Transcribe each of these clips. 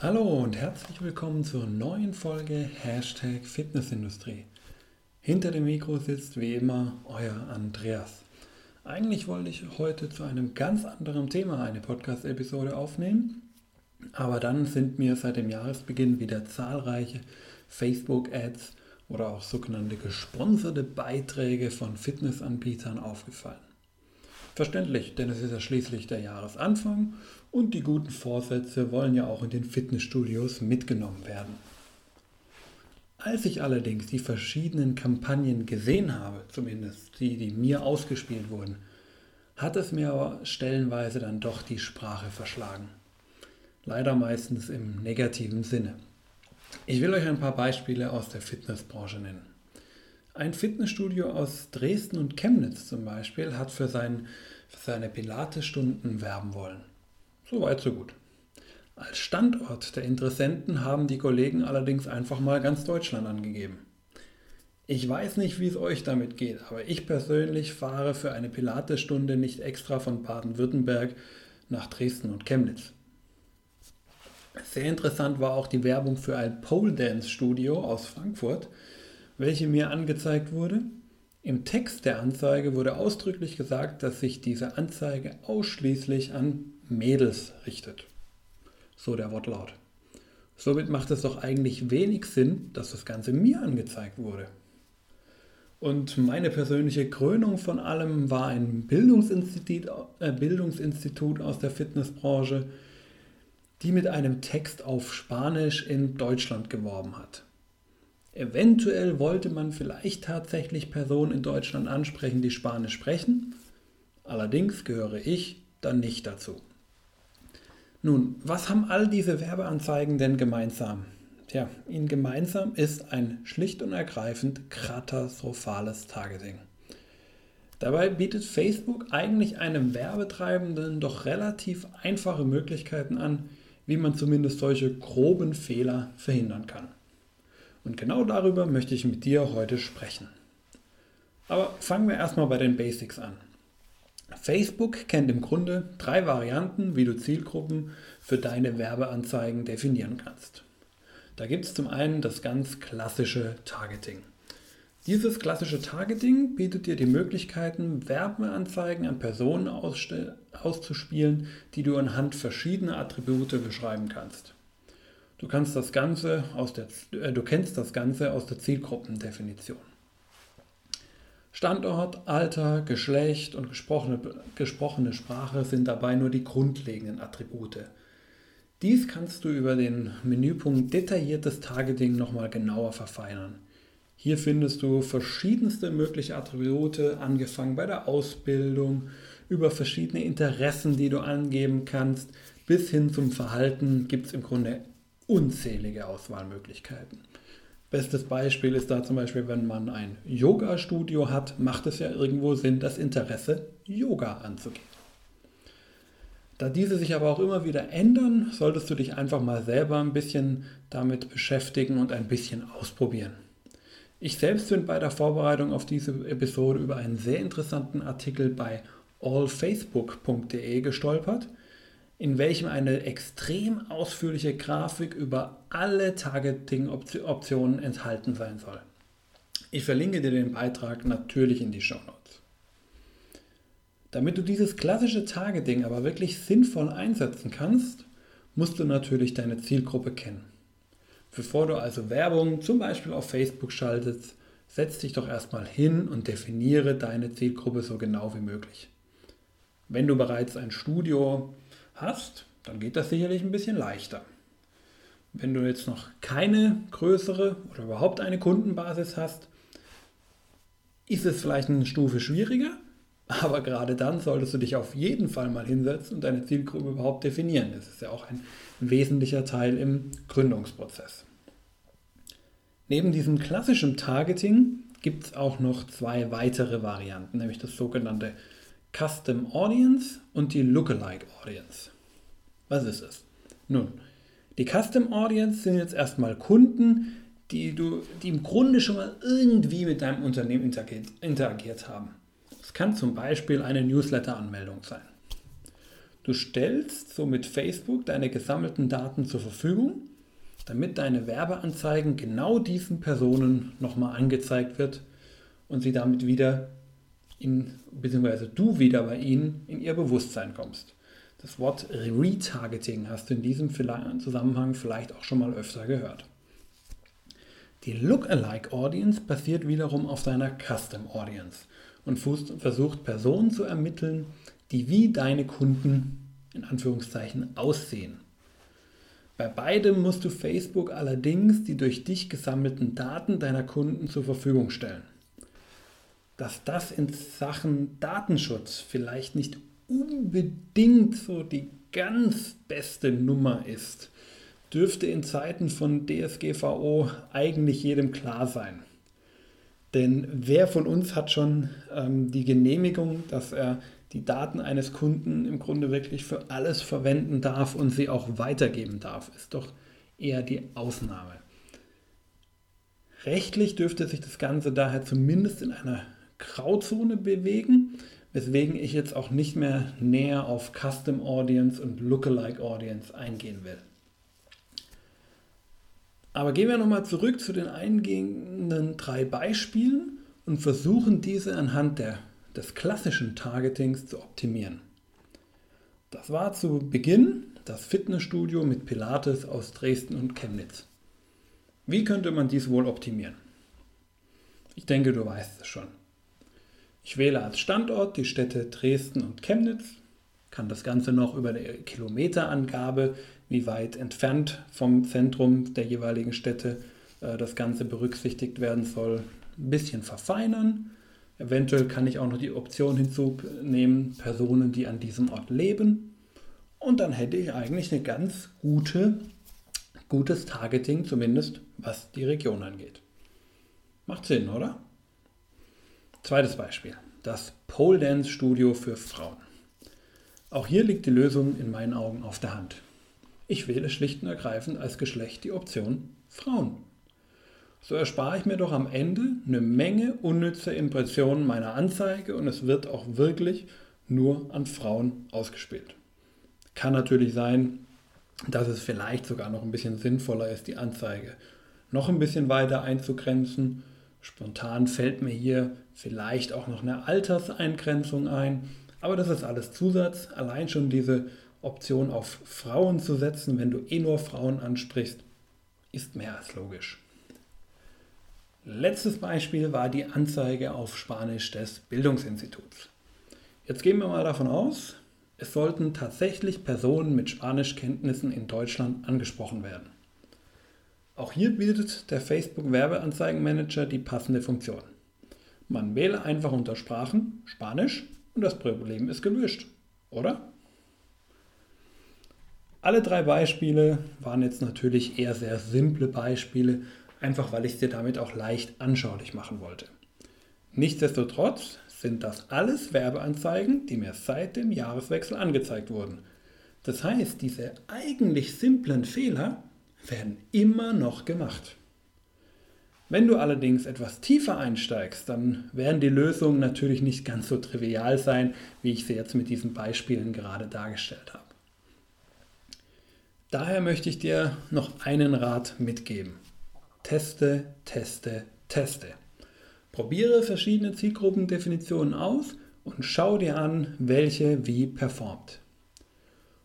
Hallo und herzlich willkommen zur neuen Folge Hashtag Fitnessindustrie. Hinter dem Mikro sitzt wie immer euer Andreas. Eigentlich wollte ich heute zu einem ganz anderen Thema eine Podcast-Episode aufnehmen, aber dann sind mir seit dem Jahresbeginn wieder zahlreiche Facebook-Ads oder auch sogenannte gesponserte Beiträge von Fitnessanbietern aufgefallen. Verständlich, denn es ist ja schließlich der Jahresanfang und die guten Vorsätze wollen ja auch in den Fitnessstudios mitgenommen werden. Als ich allerdings die verschiedenen Kampagnen gesehen habe, zumindest die, die mir ausgespielt wurden, hat es mir aber stellenweise dann doch die Sprache verschlagen. Leider meistens im negativen Sinne. Ich will euch ein paar Beispiele aus der Fitnessbranche nennen. Ein Fitnessstudio aus Dresden und Chemnitz zum Beispiel hat für, sein, für seine Pilates-Stunden werben wollen. So weit, so gut. Als Standort der Interessenten haben die Kollegen allerdings einfach mal ganz Deutschland angegeben. Ich weiß nicht, wie es euch damit geht, aber ich persönlich fahre für eine Pilatesstunde nicht extra von Baden-Württemberg nach Dresden und Chemnitz. Sehr interessant war auch die Werbung für ein Pole Dance Studio aus Frankfurt, welche mir angezeigt wurde. Im Text der Anzeige wurde ausdrücklich gesagt, dass sich diese Anzeige ausschließlich an Mädels richtet. So der Wortlaut. Somit macht es doch eigentlich wenig Sinn, dass das Ganze mir angezeigt wurde. Und meine persönliche Krönung von allem war ein Bildungsinstitut, äh, Bildungsinstitut aus der Fitnessbranche, die mit einem Text auf Spanisch in Deutschland geworben hat. Eventuell wollte man vielleicht tatsächlich Personen in Deutschland ansprechen, die Spanisch sprechen. Allerdings gehöre ich dann nicht dazu. Nun, was haben all diese Werbeanzeigen denn gemeinsam? Tja, ihnen gemeinsam ist ein schlicht und ergreifend katastrophales Targeting. Dabei bietet Facebook eigentlich einem Werbetreibenden doch relativ einfache Möglichkeiten an, wie man zumindest solche groben Fehler verhindern kann. Und genau darüber möchte ich mit dir heute sprechen. Aber fangen wir erstmal bei den Basics an. Facebook kennt im Grunde drei Varianten, wie du Zielgruppen für deine Werbeanzeigen definieren kannst. Da gibt es zum einen das ganz klassische Targeting. Dieses klassische Targeting bietet dir die Möglichkeiten, Werbeanzeigen an Personen auszuspielen, die du anhand verschiedener Attribute beschreiben kannst. Du, kannst das Ganze aus der, äh, du kennst das Ganze aus der Zielgruppendefinition. Standort, Alter, Geschlecht und gesprochene, gesprochene Sprache sind dabei nur die grundlegenden Attribute. Dies kannst du über den Menüpunkt Detailliertes Targeting nochmal genauer verfeinern. Hier findest du verschiedenste mögliche Attribute, angefangen bei der Ausbildung, über verschiedene Interessen, die du angeben kannst, bis hin zum Verhalten gibt es im Grunde unzählige Auswahlmöglichkeiten. Bestes Beispiel ist da zum Beispiel, wenn man ein Yoga-Studio hat, macht es ja irgendwo Sinn, das Interesse Yoga anzugehen. Da diese sich aber auch immer wieder ändern, solltest du dich einfach mal selber ein bisschen damit beschäftigen und ein bisschen ausprobieren. Ich selbst bin bei der Vorbereitung auf diese Episode über einen sehr interessanten Artikel bei allfacebook.de gestolpert in welchem eine extrem ausführliche Grafik über alle Targeting-Optionen enthalten sein soll. Ich verlinke dir den Beitrag natürlich in die Show Notes. Damit du dieses klassische Targeting aber wirklich sinnvoll einsetzen kannst, musst du natürlich deine Zielgruppe kennen. Bevor du also Werbung zum Beispiel auf Facebook schaltest, setz dich doch erstmal hin und definiere deine Zielgruppe so genau wie möglich. Wenn du bereits ein Studio hast, dann geht das sicherlich ein bisschen leichter. Wenn du jetzt noch keine größere oder überhaupt eine Kundenbasis hast, ist es vielleicht eine Stufe schwieriger, aber gerade dann solltest du dich auf jeden Fall mal hinsetzen und deine Zielgruppe überhaupt definieren. Das ist ja auch ein wesentlicher Teil im Gründungsprozess. Neben diesem klassischen Targeting gibt es auch noch zwei weitere Varianten, nämlich das sogenannte Custom Audience und die Lookalike Audience. Was ist es? Nun, die Custom Audience sind jetzt erstmal Kunden, die, du, die im Grunde schon mal irgendwie mit deinem Unternehmen interagiert, interagiert haben. Es kann zum Beispiel eine Newsletter-Anmeldung sein. Du stellst somit Facebook deine gesammelten Daten zur Verfügung, damit deine Werbeanzeigen genau diesen Personen nochmal angezeigt wird und sie damit wieder in, beziehungsweise du wieder bei ihnen in ihr Bewusstsein kommst. Das Wort Retargeting hast du in diesem Zusammenhang vielleicht auch schon mal öfter gehört. Die Lookalike Audience basiert wiederum auf deiner Custom Audience und versucht Personen zu ermitteln, die wie deine Kunden in Anführungszeichen aussehen. Bei beidem musst du Facebook allerdings die durch dich gesammelten Daten deiner Kunden zur Verfügung stellen. Dass das in Sachen Datenschutz vielleicht nicht unbedingt so die ganz beste Nummer ist, dürfte in Zeiten von DSGVO eigentlich jedem klar sein. Denn wer von uns hat schon ähm, die Genehmigung, dass er die Daten eines Kunden im Grunde wirklich für alles verwenden darf und sie auch weitergeben darf? Ist doch eher die Ausnahme. Rechtlich dürfte sich das Ganze daher zumindest in einer Grauzone bewegen, weswegen ich jetzt auch nicht mehr näher auf Custom Audience und Lookalike Audience eingehen will. Aber gehen wir nochmal zurück zu den eingehenden drei Beispielen und versuchen diese anhand der, des klassischen Targetings zu optimieren. Das war zu Beginn das Fitnessstudio mit Pilates aus Dresden und Chemnitz. Wie könnte man dies wohl optimieren? Ich denke, du weißt es schon. Ich wähle als Standort die Städte Dresden und Chemnitz, kann das Ganze noch über eine Kilometerangabe wie weit entfernt vom Zentrum der jeweiligen Städte äh, das Ganze berücksichtigt werden soll, ein bisschen verfeinern. Eventuell kann ich auch noch die Option hinzunehmen, Personen, die an diesem Ort leben. Und dann hätte ich eigentlich eine ganz gute, gutes Targeting, zumindest was die Region angeht. Macht Sinn, oder? Zweites Beispiel. Das Pole Dance Studio für Frauen. Auch hier liegt die Lösung in meinen Augen auf der Hand. Ich wähle schlicht und ergreifend als Geschlecht die Option Frauen. So erspare ich mir doch am Ende eine Menge unnützer Impressionen meiner Anzeige und es wird auch wirklich nur an Frauen ausgespielt. Kann natürlich sein, dass es vielleicht sogar noch ein bisschen sinnvoller ist, die Anzeige noch ein bisschen weiter einzugrenzen. Spontan fällt mir hier vielleicht auch noch eine Alterseingrenzung ein, aber das ist alles Zusatz. Allein schon diese Option auf Frauen zu setzen, wenn du eh nur Frauen ansprichst, ist mehr als logisch. Letztes Beispiel war die Anzeige auf Spanisch des Bildungsinstituts. Jetzt gehen wir mal davon aus, es sollten tatsächlich Personen mit Spanischkenntnissen in Deutschland angesprochen werden. Auch hier bietet der Facebook Werbeanzeigenmanager die passende Funktion. Man wähle einfach unter Sprachen Spanisch und das Problem ist gelöscht, oder? Alle drei Beispiele waren jetzt natürlich eher sehr simple Beispiele, einfach weil ich es dir damit auch leicht anschaulich machen wollte. Nichtsdestotrotz sind das alles Werbeanzeigen, die mir seit dem Jahreswechsel angezeigt wurden. Das heißt, diese eigentlich simplen Fehler werden immer noch gemacht. Wenn du allerdings etwas tiefer einsteigst, dann werden die Lösungen natürlich nicht ganz so trivial sein, wie ich sie jetzt mit diesen Beispielen gerade dargestellt habe. Daher möchte ich dir noch einen Rat mitgeben. Teste, teste, teste. Probiere verschiedene Zielgruppendefinitionen aus und schau dir an, welche wie performt.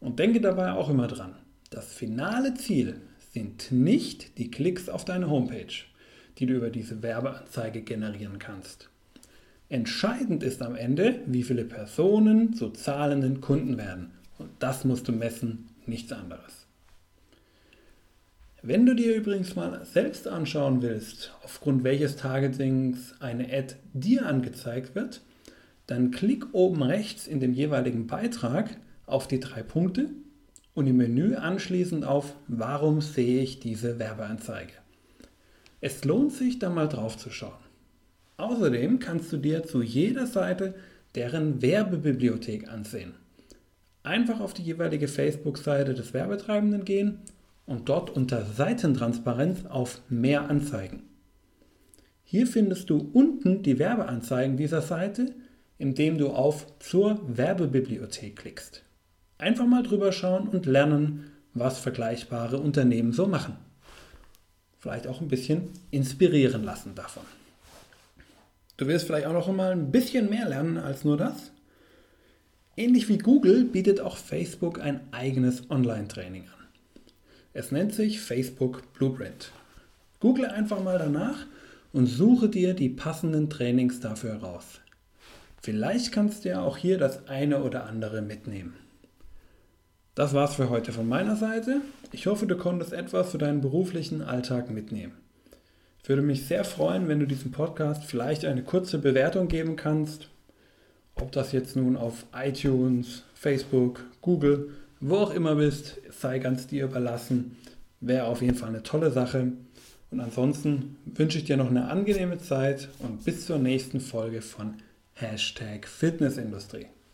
Und denke dabei auch immer dran, das finale Ziel sind nicht die Klicks auf deine Homepage, die du über diese Werbeanzeige generieren kannst. Entscheidend ist am Ende, wie viele Personen zu zahlenden Kunden werden. Und das musst du messen, nichts anderes. Wenn du dir übrigens mal selbst anschauen willst, aufgrund welches Targetings eine Ad dir angezeigt wird, dann klick oben rechts in dem jeweiligen Beitrag auf die drei Punkte und im Menü anschließend auf Warum sehe ich diese Werbeanzeige? Es lohnt sich, da mal drauf zu schauen. Außerdem kannst du dir zu jeder Seite deren Werbebibliothek ansehen. Einfach auf die jeweilige Facebook-Seite des Werbetreibenden gehen und dort unter Seitentransparenz auf Mehr Anzeigen. Hier findest du unten die Werbeanzeigen dieser Seite, indem du auf Zur Werbebibliothek klickst. Einfach mal drüber schauen und lernen, was vergleichbare Unternehmen so machen. Vielleicht auch ein bisschen inspirieren lassen davon. Du wirst vielleicht auch noch mal ein bisschen mehr lernen als nur das. Ähnlich wie Google bietet auch Facebook ein eigenes Online-Training an. Es nennt sich Facebook Blueprint. Google einfach mal danach und suche dir die passenden Trainings dafür heraus. Vielleicht kannst du ja auch hier das eine oder andere mitnehmen. Das war's für heute von meiner Seite. Ich hoffe, du konntest etwas für deinen beruflichen Alltag mitnehmen. Ich würde mich sehr freuen, wenn du diesem Podcast vielleicht eine kurze Bewertung geben kannst. Ob das jetzt nun auf iTunes, Facebook, Google, wo auch immer bist, sei ganz dir überlassen. Wäre auf jeden Fall eine tolle Sache. Und ansonsten wünsche ich dir noch eine angenehme Zeit und bis zur nächsten Folge von Hashtag Fitnessindustrie.